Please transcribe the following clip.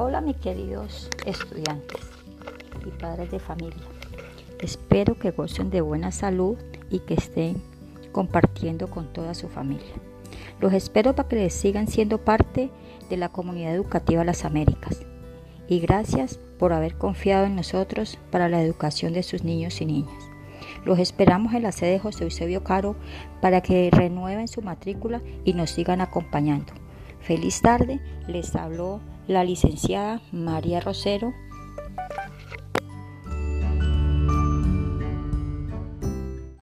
Hola mis queridos estudiantes y padres de familia. Espero que gocen de buena salud y que estén compartiendo con toda su familia. Los espero para que sigan siendo parte de la comunidad educativa Las Américas. Y gracias por haber confiado en nosotros para la educación de sus niños y niñas. Los esperamos en la sede de José Eusebio Caro para que renueven su matrícula y nos sigan acompañando. Feliz tarde, les habló la licenciada María Rosero